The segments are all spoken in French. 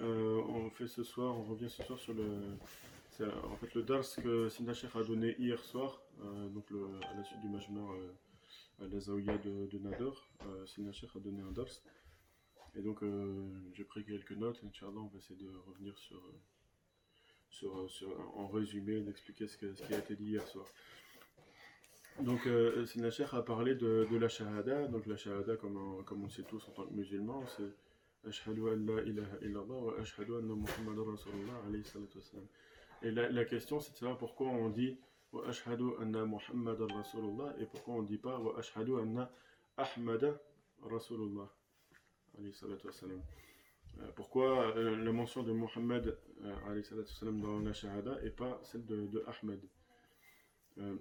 Euh, on fait ce soir, on revient ce soir sur le en dars que Sheikh a donné hier soir, euh, donc à la suite du Majmar euh, à de, Nador. A donné un dars. Et donc euh, j'ai pris quelques notes, Inch'Allah, on va essayer de revenir sur, sur, sur en résumé, d'expliquer ce, qui a été dit hier soir. Donc euh, Sheikh a parlé de, de la Shahada, donc la Shahada comme on, comme on sait tous en tant que musulmans, c'est Ashhadu an la ilaha illallah wa ashhadu anna Muhammadan Rasulullah alayhi salatu wassalam. Et la, la question c'est de savoir pourquoi on dit wa ashhadu anna Muhammadan Rasulullah et pourquoi on dit pas wa ashhadu anna Ahmada Rasulullah alayhi salatu wassalam. Euh, Pourquoi euh, la mention de Muhammad euh, dans la Shahada et pas celle de, Ahmed? Euh,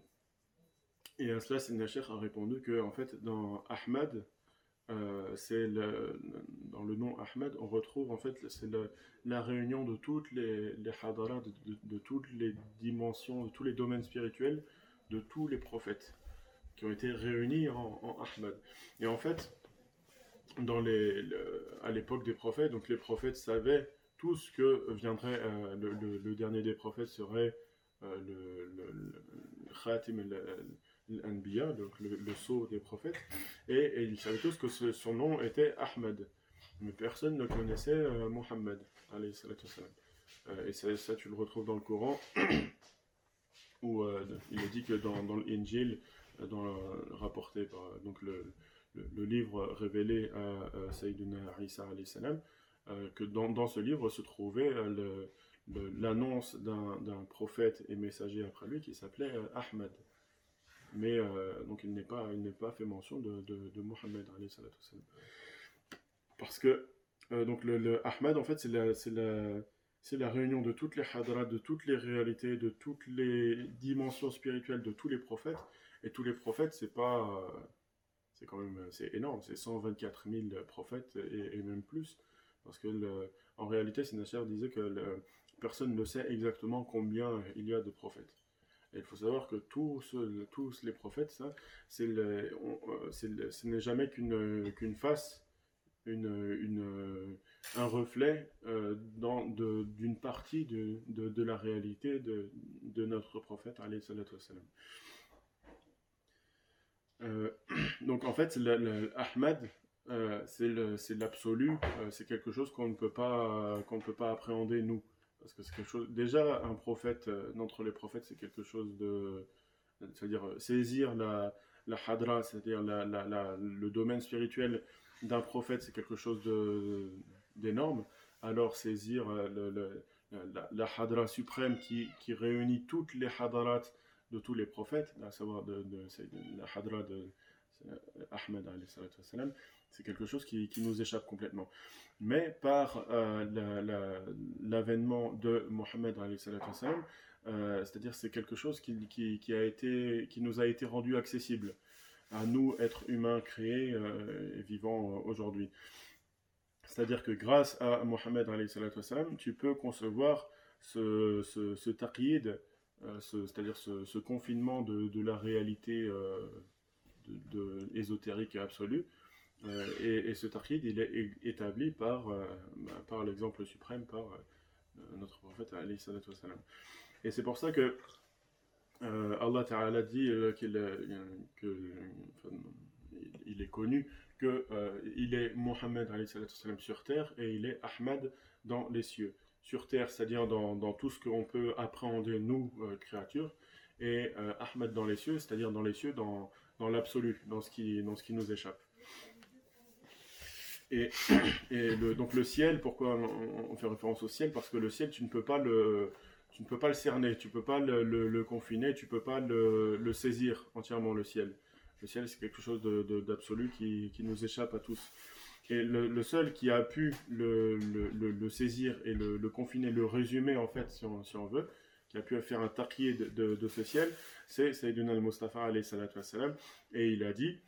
Et à cela, Sidna Sheikh a répondu que en fait dans euh, c'est le- dans le nom Ahmed, on retrouve en fait c'est la réunion de toutes les, les hadaras, de toutes les dimensions, de tous les domaines spirituels, de tous les prophètes qui ont été réunis en, en Ahmed. Et en fait, à l'époque des prophètes, donc les prophètes savaient tous que viendrait euh, le, dernier des prophètes serait euh, le, Khatim al- al-Anbiya, donc le, sceau des prophètes, et, ils savaient tous que son nom était Ahmed. Mais personne ne connaissait euh, Mohammed. Euh, et ça, tu le retrouves dans le Coran, où il est dit que dans, dans dans rapporté par donc le, le, livre révélé à, à Sayyidina Isa salam, euh, que dans, dans ce livre se trouvait euh, l'annonce d'un prophète et messager après lui qui s'appelait euh, Ahmed. Mais donc il n'est pas, pas fait mention de, de, de Mohammed. Parce que donc le, le Ahmed en fait c'est la, la, la réunion de toutes les hadras, de toutes les réalités, de toutes les dimensions spirituelles de tous les prophètes. Et tous les prophètes, c'est pas, c'est quand même, c'est énorme, c'est 124 000 prophètes et, même plus. Parce que en réalité, Sinachar disait que personne ne sait exactement combien il y a de prophètes. Et il faut savoir que tous, les prophètes, euh, ce n'est jamais qu'une face, un reflet euh, d'une partie de, la réalité de, de notre prophète, alayhi salatu wassalam. Euh, donc en fait, le, euh, c'est l'absolu, euh, c'est quelque chose qu'on ne peut pas qu'on ne peut pas appréhender nous, parce que quelque chose. Déjà, un prophète d'entre les prophètes, c'est quelque chose de, c'est-à-dire saisir la la hadra, c'est-à-dire la- le domaine spirituel d'un prophète, c'est quelque chose d'énorme. Alors saisir le- la, hadra suprême qui, qui réunit toutes les hadarat de tous les prophètes, à savoir de, de- la hadra de euh, Ahmed c'est quelque chose qui, qui nous échappe complètement. Mais par euh, la- la- l'avènement de Mohammed euh, c'est-à-dire c'est quelque chose qui, qui, a été, qui nous a été rendu accessible à nous, êtres humains créés et vivants aujourd'hui. C'est-à-dire que grâce à Mohammed tu peux concevoir ce, ce, ce- c'est-à-dire ce, confinement de, la réalité euh, de, de- ésotérique absolue. Euh, et, et ce taqyid, il est établi par, euh, bah, par l'exemple suprême, par euh, notre prophète alayhi. Et c'est pour ça que euh, Allah Ta'ala dit euh, qu'il enfin, est connu que euh, il est Mohammed sur terre et il est Ahmad dans les cieux. Sur terre, c'est-à-dire dans, dans tout ce qu'on peut appréhender, nous, euh, créatures, et euh, Ahmad dans les cieux, c'est-à-dire dans les cieux, dans, dans l'absolu, dans, ce qui- dans ce qui nous échappe. Et, et le, donc le ciel, pourquoi on, fait référence au ciel? Parce que le ciel, tu ne peux pas le, tu ne peux pas le cerner, tu peux pas le, confiner, tu peux pas le, saisir entièrement le ciel. Le ciel, c'est quelque chose de- de- d'absolu qui, qui nous échappe à tous. Et le, seul qui a pu le, saisir et le, confiner, le résumer en fait, si on, veut, qui a pu faire un taquier de, ce ciel, c'est Sayyidina al-Mustafa wassalam. Et il a dit,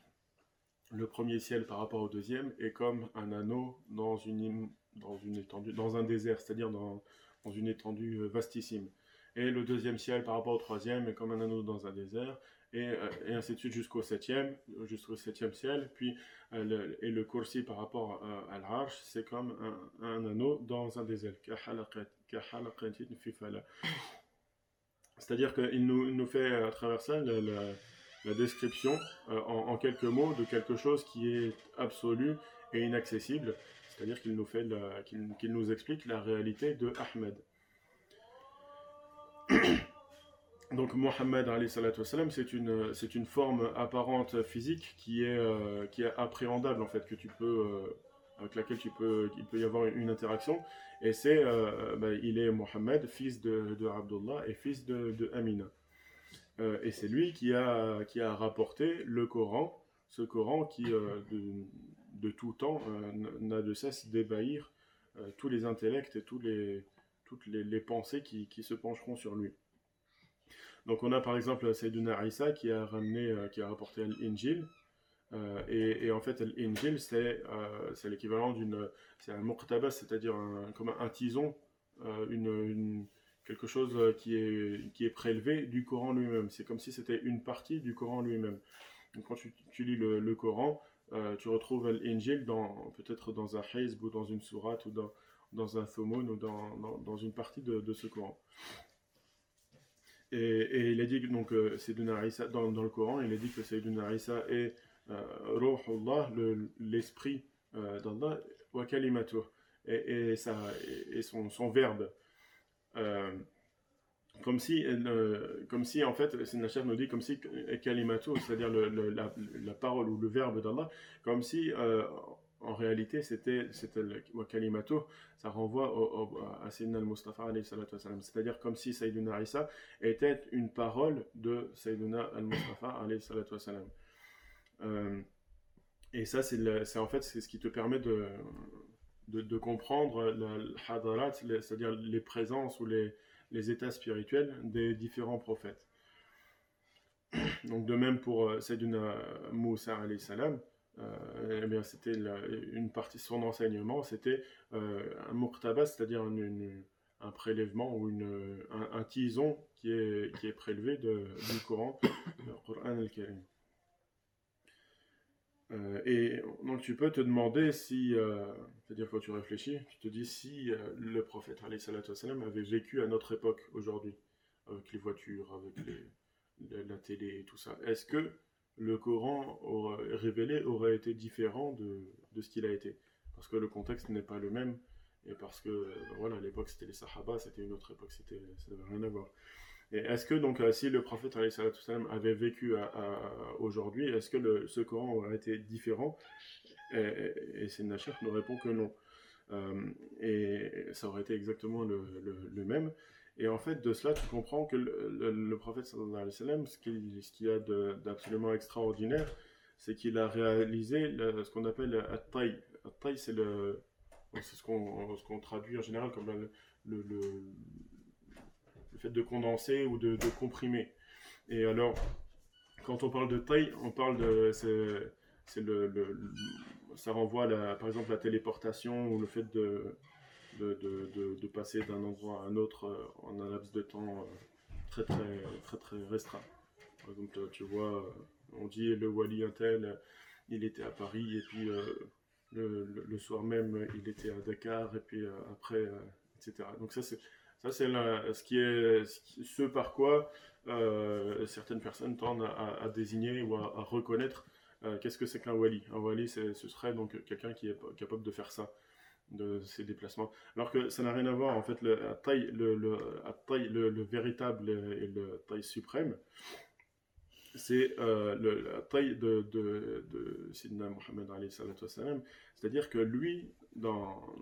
le premier ciel par rapport au deuxième est comme un anneau dans une im- dans une étendue, dans un désert, c'est-à-dire dans, dans une étendue euh, vastissime. Et le deuxième ciel par rapport au troisième est comme un anneau dans un désert, euh, et, ainsi de suite jusqu'au septième, jusqu'au septième ciel. Puis euh, et le kursi par rapport euh, à, l'arche, c'est comme un, anneau dans un des ailes. C'est-à-dire qu'il nous, nous fait à travers ça la, la, description en, quelques mots de quelque chose qui est absolu et inaccessible. C'est-à-dire qu'il nous, fait qu'il, nous explique la réalité de Ahmed. Donc Mohammed c'est une, c'est une forme apparente physique qui est, euh, qui est appréhendable en fait, que tu peux, euh, avec laquelle tu peux, il peut y avoir une interaction. Et c'est, euh, bah, il est Mohammed, fils de, de Abdullah et fils de, de Amina. Et c'est lui qui a, qui a rapporté le Coran, ce Coran qui, de, tout temps, n'a de cesse d'évahir euh, tous les intellects et tous les, toutes les, les pensées qui, qui se pencheront sur lui. Donc on a par exemple Sayyiduna Isa qui a ramené, euh, qui a rapporté l'Injil. Euh, et, en fait, l'Injil, c'est euh, c'est l'équivalent d'une, c'est un muqtabas, c'est-à-dire un, comme un tison, euh, quelque chose qui est, prélevé du Coran lui-même. C'est comme si c'était une partie du Coran lui-même. Donc quand tu, lis le, Coran, tu retrouves l'Injil peut-être dans un hizb ou dans une sourate ou dans, un thumun ou dans, une partie de ce Coran. Et, et il a dit que donc euh, Sayyidina dans, dans le Coran, il a dit que Sayyidina Isa est euh, l'esprit euh, d'Allah, wa kalimatuh, et, et, et, son, son verbe. Euh, comme si, euh, comme si en fait, Sayyidina Cheikh nous dit comme si kalimatuh, c'est-à-dire la, la parole ou le verbe d'Allah, comme si euh, en réalité c'était c'était le wa kalimatuh, ça renvoie au, au- à Sayyidina al-Mustafa c'est-à-dire comme si Sayyidina Isa était une parole de Sayyidina al-Mustafa alayhi salatu wassalam. Euh, et ça, c'est en fait c'est ce qui te permet de, de, de comprendre le hadarat, c'est-à-dire les présences ou les, les états spirituels des différents prophètes. Donc de même pour euh, Sayyidina Moussa alayhi salam, eh bien c'était une partie son enseignement, c'était euh, un muqtabas, c'est-à-dire un prélèvement ou un, un tison qui est, prélevé du Coran. Euh, et donc tu peux te demander si, euh, c'est-à-dire quand tu réfléchis, tu te dis si euh, le prophète wassalam, avait vécu à notre époque aujourd'hui, avec les voitures, avec la télé et tout ça, est-ce que le Coran révélé aurait été différent de, de ce qu'il a été Parce que le contexte n'est pas le même, et parce que voilà, à l'époque c'était les Sahaba, c'était une autre époque, c'était, ça n'avait rien à voir. Et est-ce que donc si le prophète avait vécu aujourd'hui, est-ce que ce Coran aurait été différent? Et, et, et nous répond que non. Euh, et ça aurait été exactement le- le même. Et en fait, de cela, tu comprends que le, prophète sallallahu alayhi wa sallam, ce qu'il qu'il y a d'absolument extraordinaire, c'est qu'il a réalisé ce qu'on appelle at-tay. C'est ce qu'on ce qu'on traduit en général comme le, le, le- fait de condenser ou de, comprimer. Et alors, quand on parle de taille, on parle de. C'est, le, ça renvoie par exemple la téléportation ou le fait de, de, de, de- passer d'un endroit à un autre euh, en un laps de temps euh, très très très très restreint. Par exemple, tu vois, euh, on dit le Wali Intel, il était à Paris et puis le, le- soir même il était à Dakar et puis après, etc. Donc ça c'est ça c'est ce qui est ce, par quoi certaines personnes tendent à, désigner ou à, reconnaître qu'est-ce que c'est qu'un wali. Un wali, ce serait donc quelqu'un qui est capable de faire ça, de ces déplacements. Alors que ça n'a rien à voir, en fait, le taille, le, le, at-tay, le, le véritable et le taille suprême, c'est euh, la taille de, de, de Sidna Mohammed c'est-à-dire que lui, dans,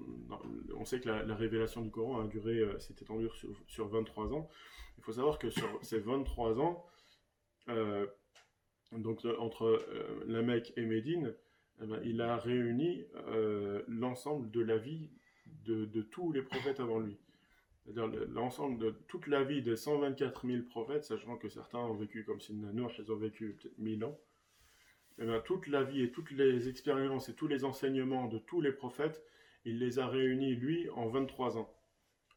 on sait que la, la révélation du Coran a duré, euh, s'est étendue sur, sur 23 ans. Il faut savoir que sur ces 23 ans, euh, donc euh, entre euh, la Mecque et Médine, il a réuni euh, l'ensemble de la vie de, tous les prophètes avant lui. C'est-à-dire le- l'ensemble de toute la vie des 124 000 prophètes, sachant que certains ont vécu comme Sidna ils ont vécu peut-être 1000 ans. Eh ben, toute la vie et toutes les expériences et tous les enseignements de tous les prophètes, il les a réunis, lui, en 23 ans.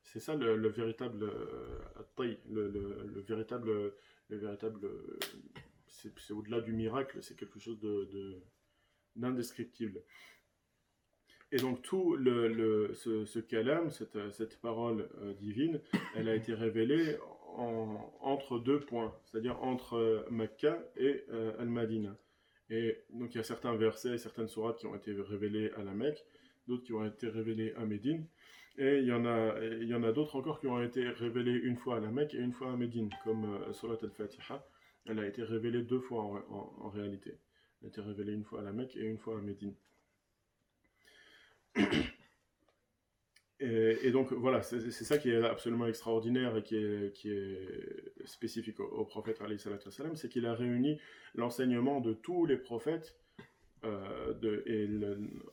C'est ça le, véritable euh, le, le, véritable, le véritable, c'est au-delà du miracle, c'est quelque chose de d'indescriptible. Et donc tout ce, ce cette, parole euh, divine, elle a été révélée en, entre deux points, c'est-à-dire entre euh, et euh, Al-Madina. Et donc il y a certains versets, certaines sourates qui ont été révélées à la Mecque, d'autres qui ont été révélées à Médine, et il y en a, d'autres encore qui ont été révélées une fois à la Mecque et une fois à Médine, comme euh, Surat Al-Fatiha. Elle a été révélée deux fois en réalité. A été révélée une fois à la Mecque et une fois à Médine. Et, donc voilà, c'est ça qui est absolument extraordinaire et qui est, qui est spécifique au, prophète prophète, c'est qu'il a réuni l'enseignement de tous les prophètes euh,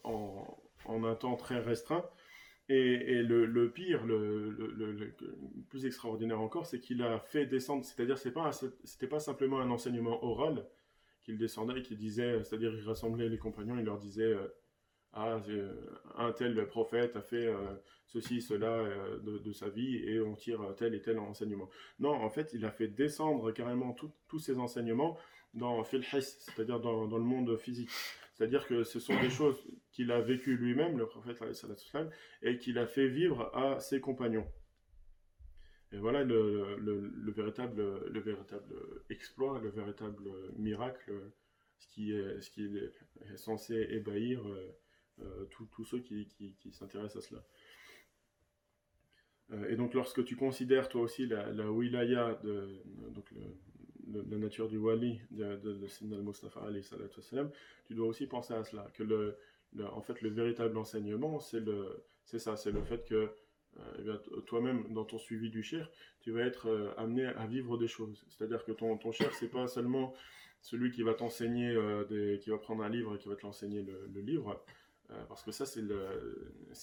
en, un temps très restreint. Et, le, pire, le, plus extraordinaire encore, c'est qu'il a fait descendre, c'est-à-dire c'était pas, pas simplement un enseignement oral qu'il descendait et qu'il disait, c'est-à-dire il rassemblait les compagnons, il leur disait... Euh, ah, un tel prophète a fait euh, ceci, cela euh, de, sa vie et on tire tel et tel enseignement. Non, en fait, il a fait descendre carrément tous ces enseignements dans c'est-à-dire dans, le monde physique. C'est-à-dire que ce sont des choses qu'il a vécues lui-même, le prophète, et qu'il a fait vivre à ses compagnons. Et voilà le, le, véritable, le véritable exploit, le véritable miracle, ce qui est, ce qui est censé ébahir euh, euh, tous ceux qui, s'intéressent à cela. Euh, et donc lorsque tu considères toi aussi la, la wilaya, donc la nature du wali de, de, de al-Mustafa tu dois aussi penser à cela, que le, en fait le véritable enseignement c'est ça, c'est le fait que euh, toi-même dans ton suivi du shir, tu vas être amené à vivre des choses. C'est-à-dire que ton, ton c'est pas seulement celui qui va t'enseigner, qui va prendre un livre et qui va te l'enseigner le, livre, euh, parce que ça, c'est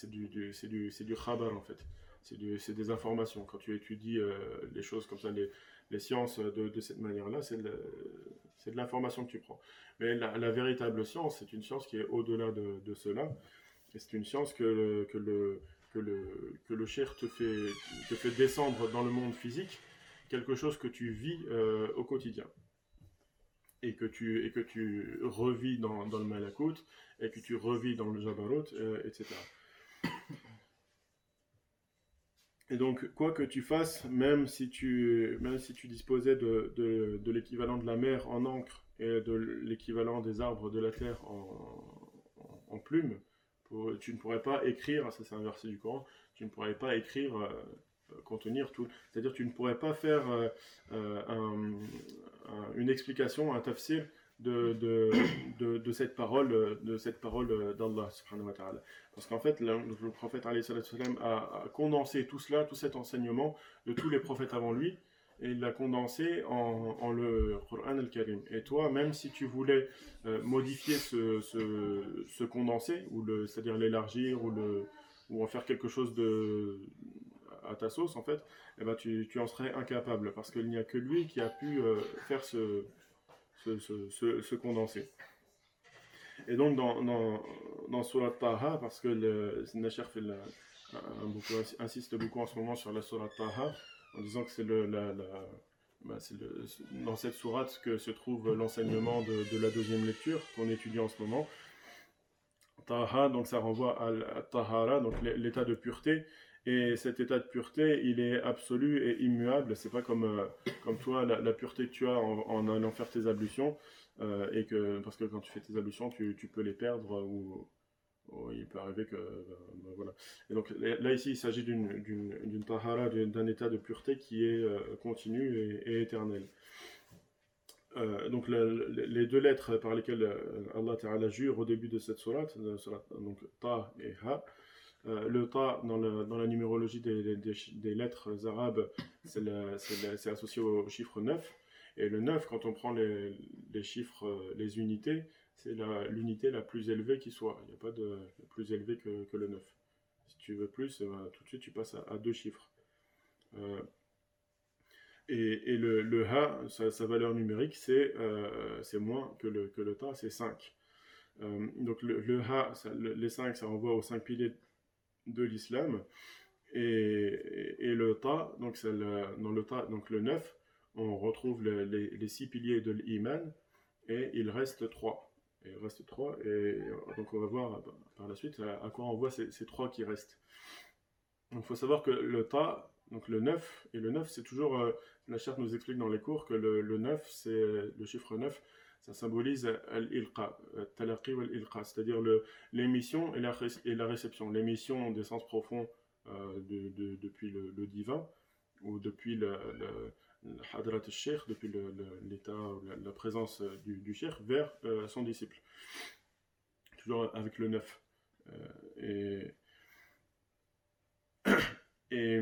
du, du, en fait. C'est des informations. Quand tu étudies euh, les choses comme ça, les, sciences de, cette manière-là, c'est de, l'information que tu prends. Mais la, véritable science, c'est une science qui est au-delà de, cela. Et c'est une science que le, que le, que cher te fait, descendre dans le monde physique, quelque chose que tu vis euh, au quotidien et que tu, et que tu revis dans, dans le Malakut, et que tu revis dans le Jabarot, euh, etc. Et donc, quoi que tu fasses, même si tu, même si tu disposais de, de, l'équivalent de la mer en encre et de l'équivalent des arbres de la terre en, en, plumes, tu ne pourrais pas écrire, ça c'est un verset du Coran, tu ne pourrais pas écrire, euh, contenir tout. C'est-à-dire tu ne pourrais pas faire euh, un, une explication, un tafsir de, de, de, de, cette parole, de cette parole d'Allah subhanahu wa ta'ala. Parce qu'en fait, le, le prophète a, a, condensé tout cela, tout cet enseignement de tous les prophètes avant lui, et il l'a condensé en, en, le Coran al-Karim. Et toi, même si tu voulais euh, modifier ce, ce, ce, condensé, ou le, c'est-à-dire l'élargir, ou, le, ou en faire quelque chose de, à ta sauce, en fait, eh ben, tu, tu en serais incapable, parce qu'il n'y a que lui qui a pu euh, faire ce, ce, ce, condensé. Et donc, dans, dans, dans Taha, parce que le insiste beaucoup en ce moment sur la Surat Taha, en disant que c'est le, la, bah, dans cette sourate que se trouve l'enseignement de, la deuxième lecture qu'on étudie en ce moment. Taha, donc ça renvoie à, à Tahara, donc l'état de pureté, et cet état de pureté, il est absolu et immuable. C'est pas comme, euh, comme toi, la, pureté que tu as en, allant faire tes ablutions. Euh, et que, parce que quand tu fais tes ablutions, tu, tu peux les perdre ou, il peut arriver que. Euh, voilà. Et donc là, ici, il s'agit d'une tahara, d'un état de pureté qui est continu et, éternel. donc les deux lettres par lesquelles Allah Ta'ala jure au début de cette sourate, donc ta et ha, euh, le ta, dans, la numérologie des, lettres arabes, c'est associé au chiffre 9. Et le 9, quand on prend les, chiffres, euh, les unités, c'est l'unité la, plus élevée qui soit. Il n'y a pas de plus élevé que, le 9. Si tu veux plus, ben, tout de suite tu passes à, deux chiffres. Euh, et, le, Ha, sa, valeur numérique, c'est moins que le, que le Ta, c'est 5. donc le, Ha, les 5, ça renvoie aux 5 piliers de l'islam. Et, et, le ta, donc le, dans le ta, donc le 9, on retrouve les, les, six piliers de l'iman, et il reste trois. Et il reste trois, et donc on va voir par la suite à, quoi on voit ces, ces trois qui restent. Il faut savoir que le ta, donc le 9, et le 9 c'est toujours, euh, la charte nous explique dans les cours que le, le 9, c'est le chiffre 9, ça symbolise l'ilqa, talaqi ou l'ilqa, c'est-à-dire l'émission et la, la réception. L'émission des sens profonds euh, de, de, depuis le, divin, ou depuis le, le hadrat al depuis l'état, la, la, présence du, du vers euh, son disciple. Toujours avec le 9. Euh, et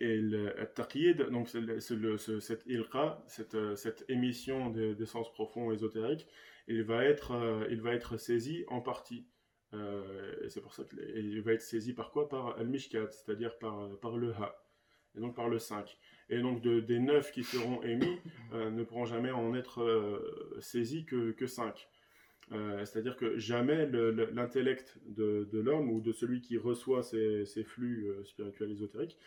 et, le taqyid, donc c'est ce, cette ilqa, cette, cette émission d'essence profond ésotérique, il va être, euh, il va être saisi en partie. Euh, et c'est pour ça qu'il va être saisi par quoi? Par al-mishkat, c'est-à-dire par le ha, et donc par le 5. Et donc de, des 9 qui seront émis, euh, ne pourront jamais en être euh, saisis que, que 5. Euh, c'est-à-dire que jamais l'intellect de, l'homme ou de celui qui reçoit ces, flux spirituels ésotériques,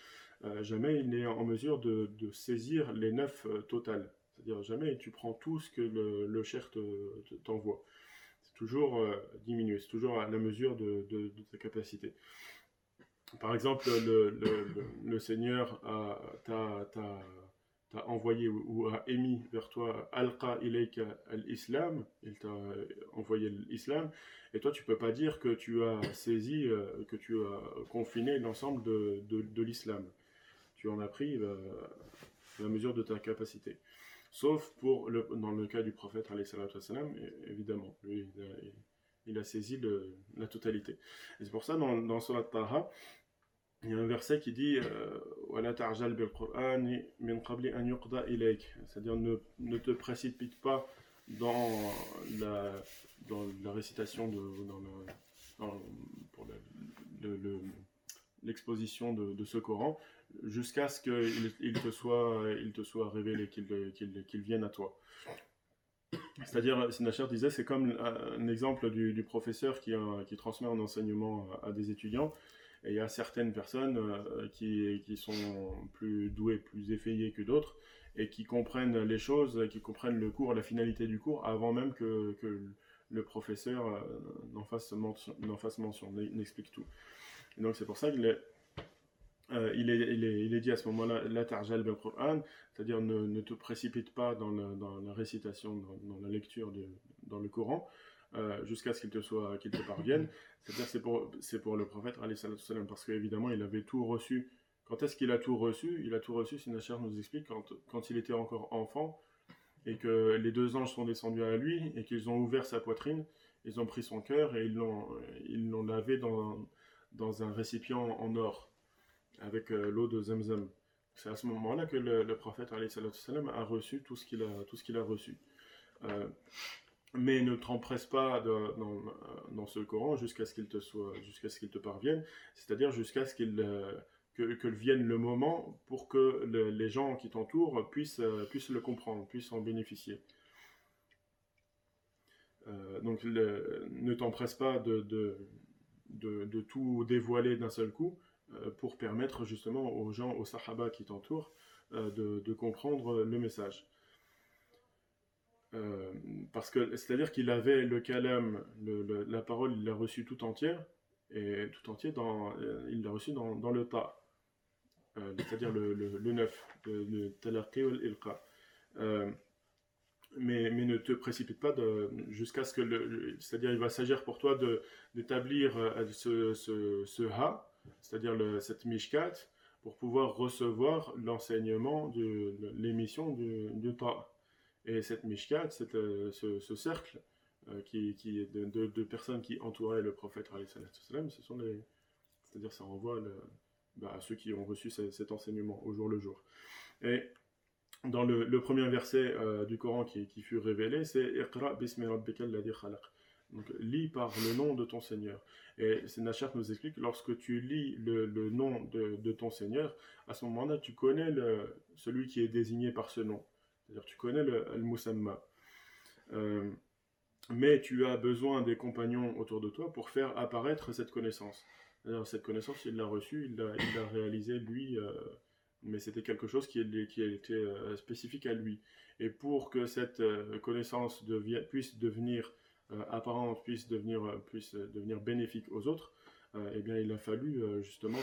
jamais il n'est en mesure de, saisir les neuf totales. C'est-à-dire jamais tu prends tout ce que le, le cher t'envoie. c'est toujours diminué, c'est toujours à la mesure de, ta capacité. Par exemple, le, Seigneur t'a envoyé ou, a émis vers toi alqa ilayka al-islam, il t'a envoyé l'islam, et toi tu peux pas dire que tu as saisi, euh, que tu as confiné l'ensemble de, de, l'islam. Tu en as pris euh, la mesure de ta capacité. Sauf pour dans le cas du prophète, évidemment, lui, il, a, il a saisi la totalité. Et c'est pour ça, dans, dans Surat Taha, il y a un verset qui dit euh, c'est-à-dire ne, ne te précipite pas dans la, dans la récitation de dans pour l'exposition de, de, ce Coran jusqu'à ce qu'il il te soit te soit révélé qu'il vienne à toi. C'est-à-dire, Sinachar disait, c'est comme un exemple du, du professeur qui, qui transmet un enseignement à des étudiants et il y a certaines personnes euh, qui, sont plus douées, plus effayées que d'autres, et qui comprennent les choses, qui comprennent le cours, la finalité du cours, avant même que, le professeur euh, n'en fasse, mention, n'explique tout. Donc c'est pour ça qu'il est, euh, dit à ce moment-là, la tarjal bil Qur'an, c'est-à-dire ne, te précipite pas dans, la récitation, dans, la lecture dans le Coran, euh, jusqu'à ce qu'il te soit qu'il te parvienne. C'est-à-dire c'est pour c'est pour le prophète salam parce qu'évidemment il avait tout reçu. Quand est-ce qu'il a tout reçu? Il a tout reçu, Sinachar nous explique quand quand il était encore enfant et que les deux anges sont descendus à lui et qu'ils ont ouvert sa poitrine, ils ont pris son cœur et ils l'ont ils l'ont lavé dans dans un récipient en or avec euh, l'eau de Zemzem. C'est à ce moment-là que le, le prophète a reçu tout ce qu'il a tout ce qu'il a reçu. Euh, mais ne t'empresse pas dans, ce Coran jusqu'à ce qu'il te soit, jusqu'à ce qu'il te parvienne, c'est-à-dire jusqu'à ce qu'il euh, que, vienne le moment pour que le, les gens qui t'entourent puissent, euh, puissent le comprendre, puissent en bénéficier. Euh, donc ne t'empresse pas de, tout dévoiler d'un seul coup pour permettre justement aux gens, aux sahaba qui t'entourent, de, comprendre le message. Euh, parce que c'est-à-dire qu'il avait le kalam, le, la parole, il l'a reçue tout entière, et tout entier, euh, il l'a reçu dans, le ta, euh, c'est-à-dire le, le, le 9, le, le talaqi ou l'ilqa. mais, mais ne te précipite pas jusqu'à ce que le. C'est-à-dire, il va s'agir pour toi d'établir ce, ha, c'est-à-dire cette mishkat, pour pouvoir recevoir l'enseignement de, l'émission du, du ta. Et cette Mishkat, cette, euh, ce, ce, cercle euh, qui, qui de, de, personnes qui entouraient le prophète. C'est-à-dire, ça renvoie bah, à ceux qui ont reçu cet, enseignement au jour le jour. Et dans le, premier verset euh, du Coran qui, qui fut révélé, c'est Iqra bismi khalaq. Donc, lis par le nom de ton Seigneur. Et Nachat nous explique que lorsque tu lis le, le nom de, de, ton Seigneur, à ce moment-là, tu connais celui qui est désigné par ce nom. C'est-à-dire tu connais le al-musamma. Euh, mais tu as besoin des compagnons autour de toi pour faire apparaître cette connaissance. Cette connaissance, il l'a reçue, il l'a réalisée lui, mais c'était quelque chose qui, qui était spécifique à lui. Et pour que cette connaissance puisse devenir apparente, puisse devenir, bénéfique aux autres, eh bien, il a fallu justement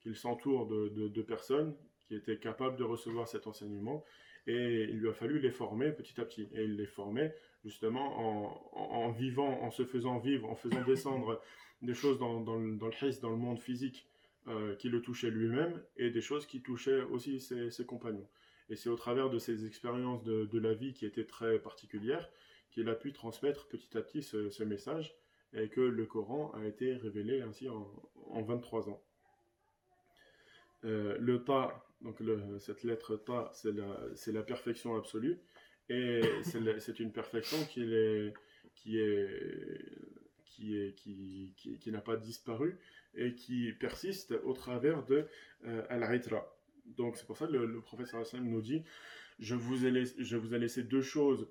qu'il s'entoure de, personnes qui étaient capables de recevoir cet enseignement et il lui a fallu les former petit à petit. Et il les formait justement en, vivant, en se faisant vivre, en faisant descendre des choses dans, dans, le, dans le dans le monde physique, euh, qui le touchaient lui-même, et des choses qui touchaient aussi ses, compagnons. Et c'est au travers de ces expériences de, de, la vie qui étaient très particulières qu'il a pu transmettre petit à petit ce, message, et que le Coran a été révélé ainsi en, en 23 ans. Euh, le ta, donc cette lettre ta, c'est la, perfection absolue. Et c'est une perfection qui n'a pas disparu et qui persiste au travers de euh, al-Ritra. Donc c'est pour ça que le, le prophète nous dit je vous, ai je vous ai laissé deux choses.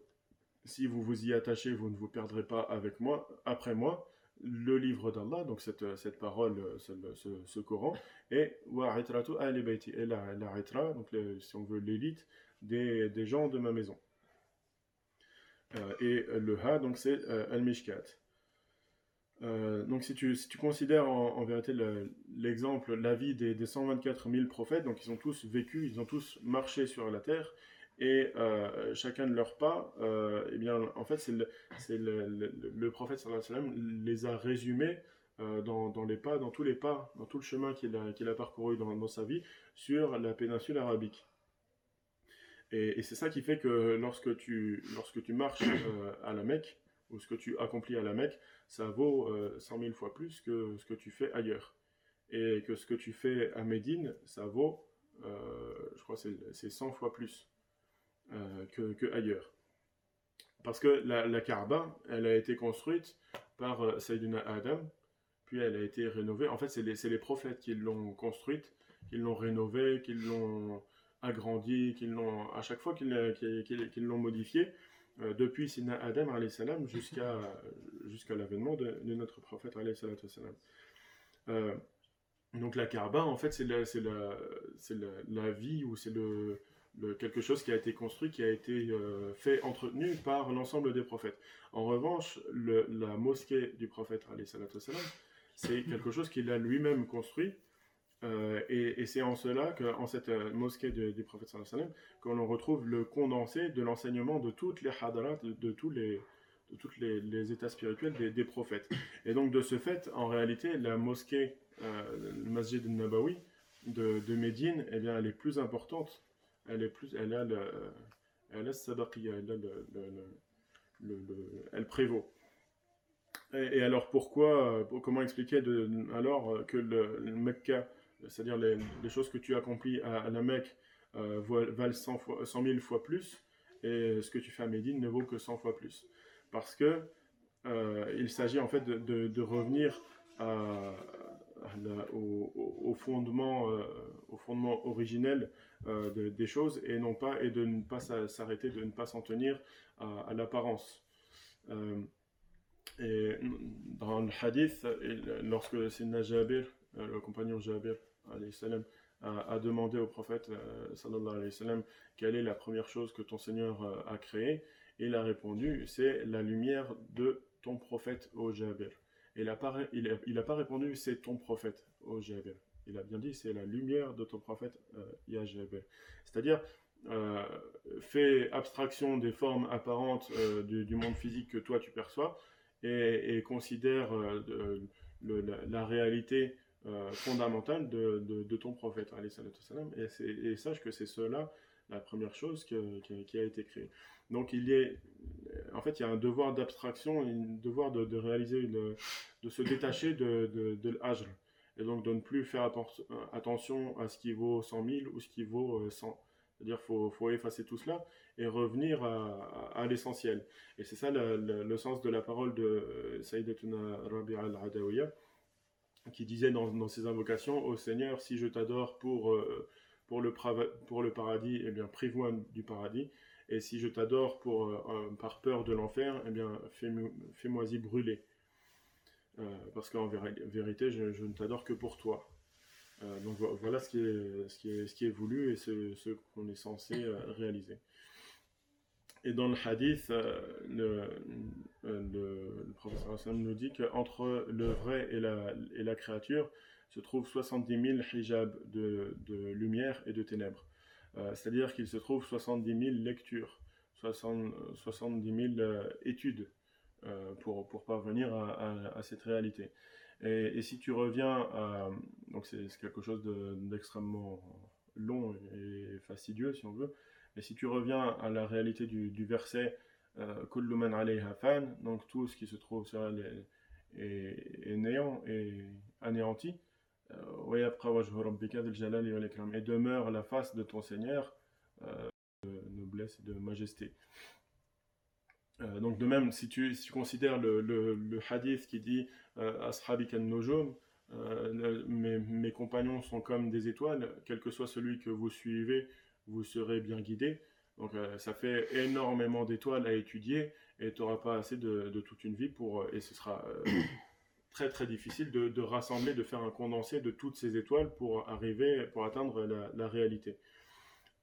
Si vous vous y attachez, vous ne vous perdrez pas avec moi, après moi le livre d'Allah, donc cette, cette parole, ce, ce, Coran, et et la, la ritra, donc si on veut l'élite des, des, gens de ma maison. Euh, et le ha, donc c'est euh, al-mishkat. Euh, donc si tu, si tu considères en, vérité l'exemple, la vie des, des, 124 000 prophètes, donc ils ont tous vécu, ils ont tous marché sur la terre, et euh, chacun de leurs pas, euh, eh bien, en fait, c'est le, le, le, prophète sallam les a résumés euh, dans, les pas, dans tous les pas, dans tout le chemin qu'il a, parcouru dans, sa vie sur la péninsule arabique. Et, et c'est ça qui fait que lorsque tu, lorsque tu marches à la Mecque, ou ce que tu accomplis à la Mecque, ça vaut 100 000 fois plus que ce que tu fais ailleurs. Et que ce que tu fais à Médine, ça vaut, je crois, c'est 100 fois plus. Euh, que, ailleurs. Parce que la, la, Kaaba, elle a été construite par euh, Sayyidina Adam, puis elle a été rénovée. En fait, c'est les, les, prophètes qui l'ont construite, qui l'ont rénovée, qui l'ont agrandie, qui l'ont à chaque fois qu'ils l'ont modifiée, euh, depuis Sayyidina Adam jusqu'à jusqu'à l'avènement de, notre prophète euh, donc la Kaaba, en fait, c'est la, la, la, la, vie ou c'est le, quelque chose qui a été construit, qui a été euh, fait, entretenu par l'ensemble des prophètes. En revanche, la mosquée du prophète, c'est quelque chose qu'il a lui-même construit. Euh, et, c'est en cela qu'en cette euh, mosquée du prophète qu'on retrouve le condensé de l'enseignement de toutes les hadarat, de, tous les, de états spirituels des, prophètes. Et donc de ce fait, en réalité, la mosquée, le masjid nabawi de, de Médine, eh bien, elle est plus importante elle est plus, elle a le, elle a elle prévaut. Et, alors pourquoi, comment expliquer alors que le, Mecca, c'est-à-dire les, choses que tu accomplis à, la Mecque euh, valent 100, fois, 100 000 fois plus et ce que tu fais à Médine ne vaut que 100 fois plus. Parce que euh, il s'agit en fait de revenir à, au, fondement, euh, au fondement originel euh, des choses et non pas et de ne pas s'arrêter, de ne pas s'en tenir à, l'apparence. Euh, et dans le hadith, lorsque Sinna Jabir, le compagnon Jabir, a, a, demandé au prophète sallam, quelle est la première chose que ton Seigneur a créée, il a répondu c'est la lumière de ton prophète, au Jabir. Il n'a pas répondu c'est ton prophète, au. Il a bien dit c'est la lumière de ton prophète, euh, C'est-à-dire, euh, fais abstraction des formes apparentes euh, du, monde physique que toi tu perçois et, considère euh, la, réalité fondamentale de, ton prophète. Et, et sache que c'est cela la première chose qui a été créée. Donc il y a, en fait, il y a un devoir d'abstraction, un devoir de, réaliser, de se détacher de, de, l'ajr. Et donc de ne plus faire attention à ce qui vaut 100 000 ou ce qui vaut 100. Euh, C'est-à-dire qu'il faut, effacer tout cela et revenir à, l'essentiel. Et c'est ça le, sens de la parole de euh, Sayyidatuna Rabi'a al-Adawiya, qui disait dans, ses invocations, Ô Seigneur, si je t'adore pour, euh, pour, le, le paradis, eh bien du paradis. Et si je t'adore pour, euh, par peur de l'enfer, eh bien, fais-moi y brûler. parce qu'en vérité, je, ne t'adore que pour toi. donc voilà ce qui est, voulu et ce, qu'on est censé réaliser. Et dans le hadith, le, le, professeur nous dit qu'entre le vrai et la créature se trouvent 70 000 hijabs de, de lumière et de ténèbres. Euh, c'est-à-dire qu'il se trouve 70 000 lectures, 60, 70 000 études euh, pour, pour parvenir à, à, cette réalité. Et, et, si tu reviens à. Donc c'est quelque chose d'extrêmement long et fastidieux, si on veut. Mais si tu reviens à la réalité du, du verset euh, Kulluman alayha fan, donc tout ce qui se trouve sur elle est néant et anéanti. Et demeure la face de ton Seigneur euh, de noblesse et de majesté. Euh, donc de même, si tu, si tu considères le, le, hadith qui dit euh, mes, mes, compagnons sont comme des étoiles, quel que soit celui que vous suivez, vous serez bien guidé. Donc ça fait énormément d'étoiles à étudier et tu n'auras pas assez de, de, toute une vie pour... Et ce sera très très difficile de, rassembler, de faire un condensé de toutes ces étoiles pour arriver, pour atteindre la, réalité.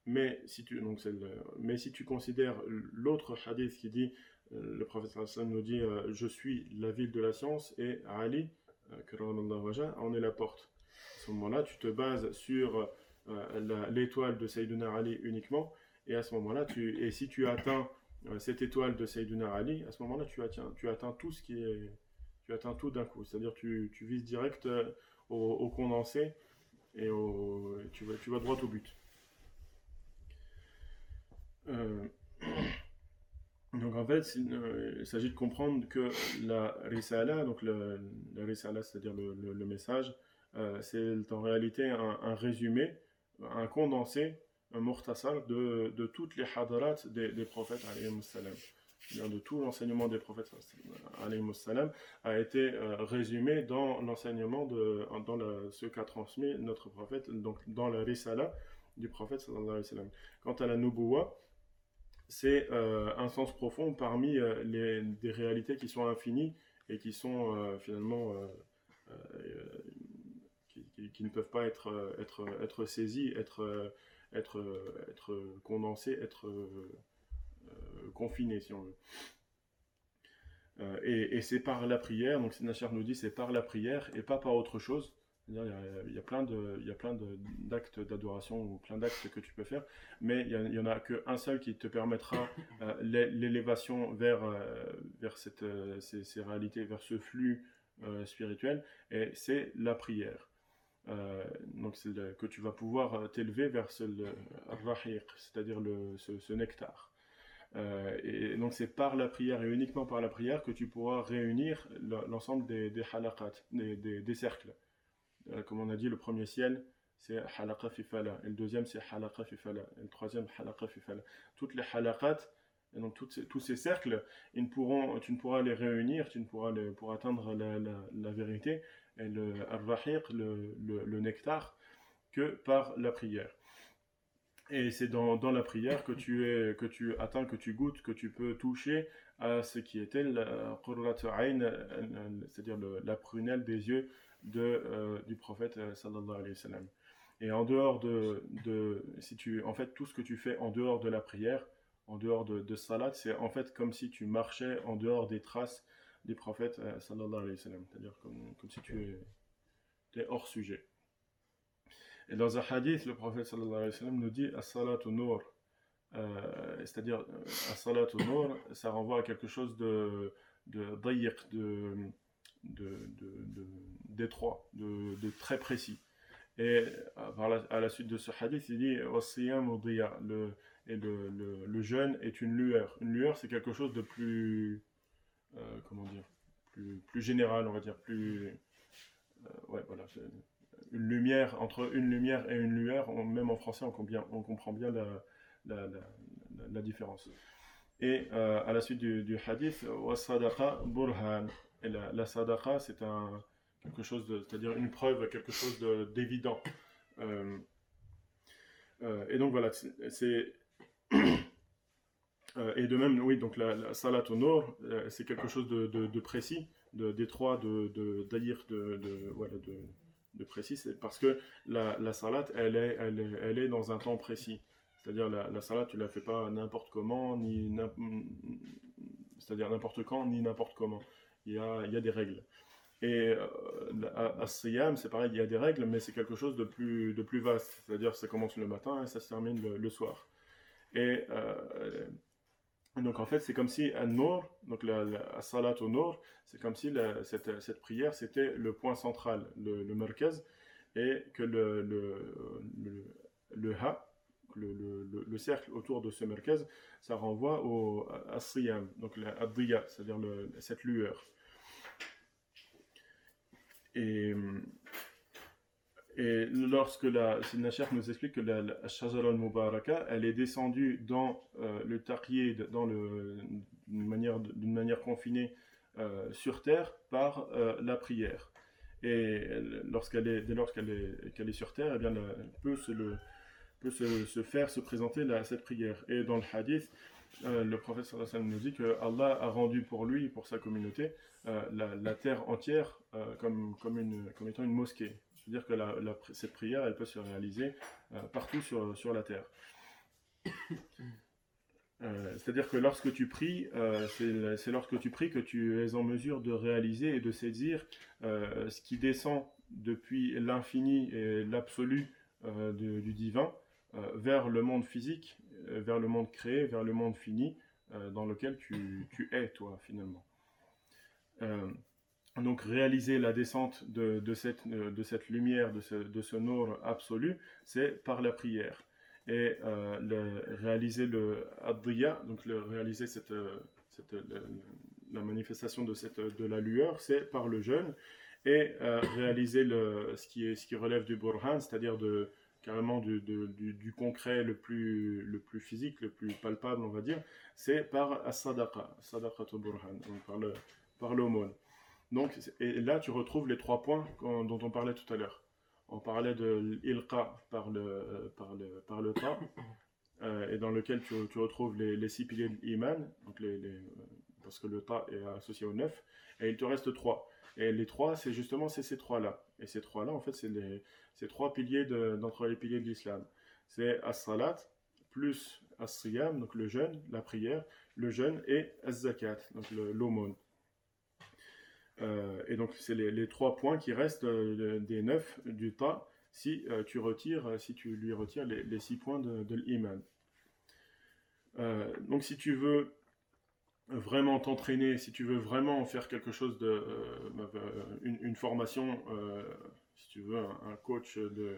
Mais si tu, donc mais si tu considères l'autre hadith qui dit, euh, le prophète Hassan nous dit, euh, je suis la ville de la science et Ali, euh, en est la porte. À ce moment-là, tu te bases sur l'étoile de Sayyidina Ali uniquement, et à ce moment-là, tu, et si tu atteins cette étoile de Sayyidina Ali, à ce moment-là, tu atteins, tu atteins tout ce qui est tu atteins tout d'un coup. C'est-à-dire tu, tu vises direct euh, au, condensé et tu, vas, tu vas droit au but. Euh, donc en fait, euh, il s'agit de comprendre que la risala, donc la risala, c'est-à-dire le, message, c'est en réalité un, résumé, un condensé, un mortasal de, de toutes les hadarat des, prophètes, de tout l'enseignement des prophètes a été euh, résumé dans l'enseignement de dans ce qu'a transmis notre prophète donc dans la risala du prophète quant à la nubuwa c'est euh, un sens profond parmi euh, les des réalités qui sont infinies et qui sont finalement qui, qui, ne peuvent pas être être être saisies être être être condensées être confiné, si on veut. Euh, et, c'est par la prière, donc Sinachar nous dit c'est par la prière et pas par autre chose. Il y, a, a plein de, il y a plein d'actes d'adoration ou plein d'actes que tu peux faire, mais il y, en a qu'un seul qui te permettra euh, l'élévation vers, vers cette, ces, réalités, vers ce flux spirituel, et c'est la prière. donc c'est que tu vas pouvoir t'élever vers ce c'est-à-dire ce, ce nectar. Euh, et donc c'est par la prière et uniquement par la prière que tu pourras réunir l'ensemble des, des des, cercles. Euh, comme on a dit, le premier ciel, c'est halaqa fifala, et le deuxième, c'est halaqa fifala, et le troisième, halaqa fifala. Toutes les halaqat, et donc tous ces cercles, tu ne pourras les réunir, tu ne pourras pour atteindre la, vérité, et le le, le, le nectar, que par la prière. Et c'est dans, la prière que tu, es, que tu atteins, que tu goûtes, que tu peux toucher à ce qui était la c'est-à-dire la prunelle des yeux euh, du prophète euh, sallallahu alayhi wa. Et en dehors de, si tu, en fait, tout ce que tu fais en dehors de la prière, en dehors de, salat, c'est en fait comme si tu marchais en dehors des traces du prophète euh, sallallahu alayhi wa. C'est-à-dire comme, si tu étais hors sujet. Et dans un hadith, le prophète sallallahu alayhi wa sallam nous dit As-salatu nur. Euh, c'est-à-dire, euh, As-salatu nur, ça renvoie à quelque chose de de de de d'étroit, de, de, très précis. Et euh, à la suite de ce hadith, il dit le, et le, le, jeûne est une lueur. Une lueur, c'est quelque chose de plus. comment dire plus, plus général, on va dire. Plus. ouais, voilà lumière, entre une lumière et une lueur, même en français, on comprend bien, la, différence. Et euh, à la suite du, du hadith, burhan. Et la, la c'est quelque chose c'est-à-dire une preuve, quelque chose d'évident. Euh, euh, et donc voilà, c'est. et de même, oui, donc la, la salat au nord, c'est quelque chose de, de, de, précis, trois de, de, de, de précis, c'est parce que la, la salat, elle est, elle, est, elle est dans un temps précis. C'est-à-dire la, la salat, tu la fais pas n'importe comment, ni c'est-à-dire n'importe quand, ni n'importe comment. Il y a, il y a des règles. Et euh, à, à c'est pareil, il y a des règles, mais c'est quelque chose de plus, de plus vaste. C'est-à-dire ça commence le matin et ça se termine le, le soir. Et euh, donc en fait, c'est comme si un nour, donc la, la salat au nour, c'est comme si cette, cette prière c'était le point central, le, le et que le, le, le, ha, le, le, le- le cercle autour de ce merkaz, ça renvoie au à siyam, donc la addiya, c'est-à-dire cette lueur. Et, et lorsque la Sidna nous explique que la, la Shajara al-Mubaraka, elle est descendue dans euh, le taqyid, dans le, d'une manière, d'une manière confinée euh, sur terre par euh, la prière. Et elle- lorsqu'elle est, dès lors qu'elle est, qu'elle est sur terre, eh bien, elle peut se, le, peut se, faire, se présenter la- cette prière. Et dans le hadith, le prophète sallallahu nous dit que Allah a rendu pour lui, pour sa communauté, la, la terre entière comme, comme, une, comme étant une mosquée. C'est-à-dire que cette prière, elle peut se réaliser euh, partout sur, la terre. Euh, C'est-à-dire que lorsque tu pries, euh, c'est lorsque tu pries que tu es en mesure de réaliser et de saisir ce qui descend depuis l'infini et l'absolu du divin vers le monde physique, vers le monde créé, vers le monde fini dans lequel tu es, toi, finalement. Euh, donc réaliser la descente de, de cette, lumière, de ce, de nour absolu, c'est par la prière. Et euh, le- réaliser le addiya, donc réaliser cette, euh, la manifestation de, la lueur, c'est par le jeûne. Et euh, réaliser ce, qui relève du burhan, c'est-à-dire carrément du, concret le plus, physique, le plus palpable, on va dire, c'est par as-sadaqa, sadaqatu burhan, donc par l'aumône. Donc, et là, tu retrouves les trois points dont on parlait tout à l'heure. On parlait de l'ilqa par le, par le, par le ta, euh, et dans lequel tu, tu retrouves les, six piliers de l'iman, donc les, euh, parce que le ta est associé au neuf, et il te reste trois. Et les trois, c'est justement ces trois-là. Et ces trois-là, en fait, c'est ces trois piliers de- d'entre les piliers de l'islam. C'est as-salat, plus as-siyam, donc le jeûne, la prière, le jeûne, et az-zakat, donc l'aumône. Euh, et donc, c'est les, trois points qui restent euh, des neuf du tas si euh, tu retires, si tu lui retires les, six points de, de l'iman. Donc, si tu veux vraiment t'entraîner, si tu veux vraiment faire quelque chose de, euh, euh, une, formation, si tu veux un, coach de,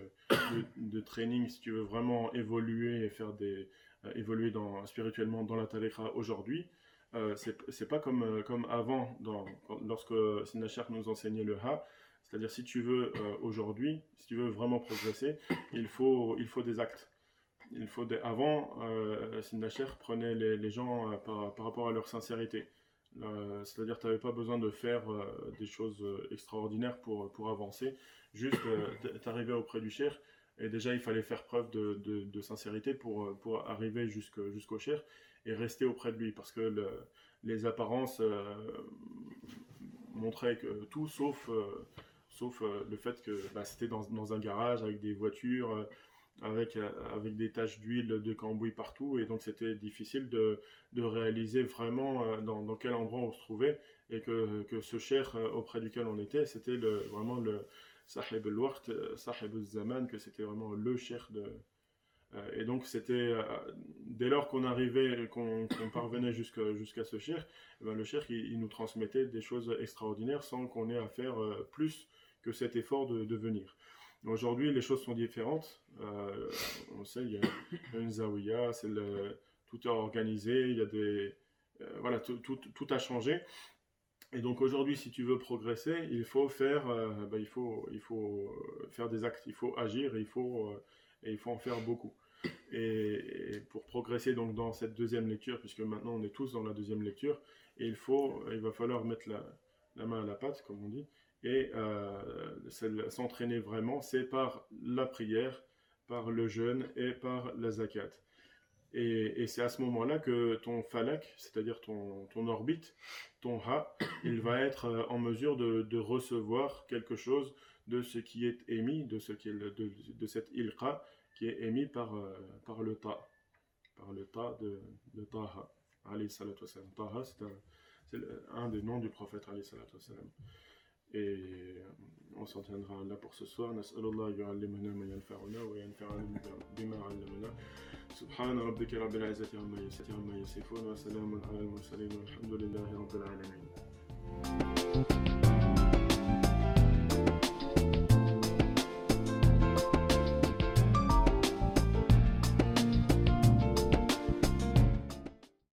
de, training, si tu veux vraiment évoluer et faire des, évoluer spirituellement dans la tariqa aujourd'hui, euh, c'est pas comme, euh, comme avant, lorsque Sinachar nous enseignait le Ha. C'est-à-dire, si tu veux euh, aujourd'hui, si tu veux vraiment progresser, il faut, il faut des actes. Il faut des... Avant, euh, prenait les, gens par, par rapport à leur sincérité. C'est-à-dire, tu n'avais pas besoin de faire des choses extraordinaires pour, pour avancer. Juste, euh, t'arrivais auprès du cher. Et déjà, il fallait faire preuve de, de, sincérité pour, pour arriver jusqu'au cher et rester auprès de lui parce que le- les apparences euh, montraient que tout sauf, euh, sauf euh, le fait que bah, c'était dans, dans un garage avec des voitures, avec, avec des taches d'huile, de cambouis partout et donc c'était difficile de, de réaliser vraiment dans, dans quel endroit on se trouvait et que, que ce cher auprès duquel on était, c'était vraiment le sahib al-waqt, sahib al-zaman, que c'était vraiment le cher de, et donc c'était euh, dès lors qu'on arrivait, qu'on parvenait jusqu'à ce cher, eh ben, le cher il, nous transmettait des choses extraordinaires sans qu'on ait à faire euh, plus que cet effort de, de venir. Aujourd'hui, les choses sont différentes. Euh, on sait, il y a une zawiya, c'est le- tout est organisé, il y a des euh, voilà, tout, a changé. Et donc aujourd'hui, si tu veux progresser, il faut faire, euh, ben, il faut, il faut faire des actes, il faut agir, et il faut, euh, et il faut en faire beaucoup. Et, pour progresser donc dans cette deuxième lecture, puisque maintenant on est tous dans la deuxième lecture, il faut, il va falloir mettre la, main à la pâte, comme on dit, et euh, s'entraîner vraiment, c'est par la prière, par le jeûne et par la zakat. Et, c'est à ce moment-là que ton falak, c'est-à-dire ton, orbite, ton ha, il va être euh, en mesure de, recevoir quelque chose de ce qui est émis, de, ce qui est, de, de cette ilqa qui est émis par, euh, par le ta, par le ta de, de Taha, Taha, c'est un, des noms du prophète, Et on s'en tiendra là pour ce soir. سبحان ربك رب العزة عما يصفون وسلام على المرسلين والحمد لله رب العالمين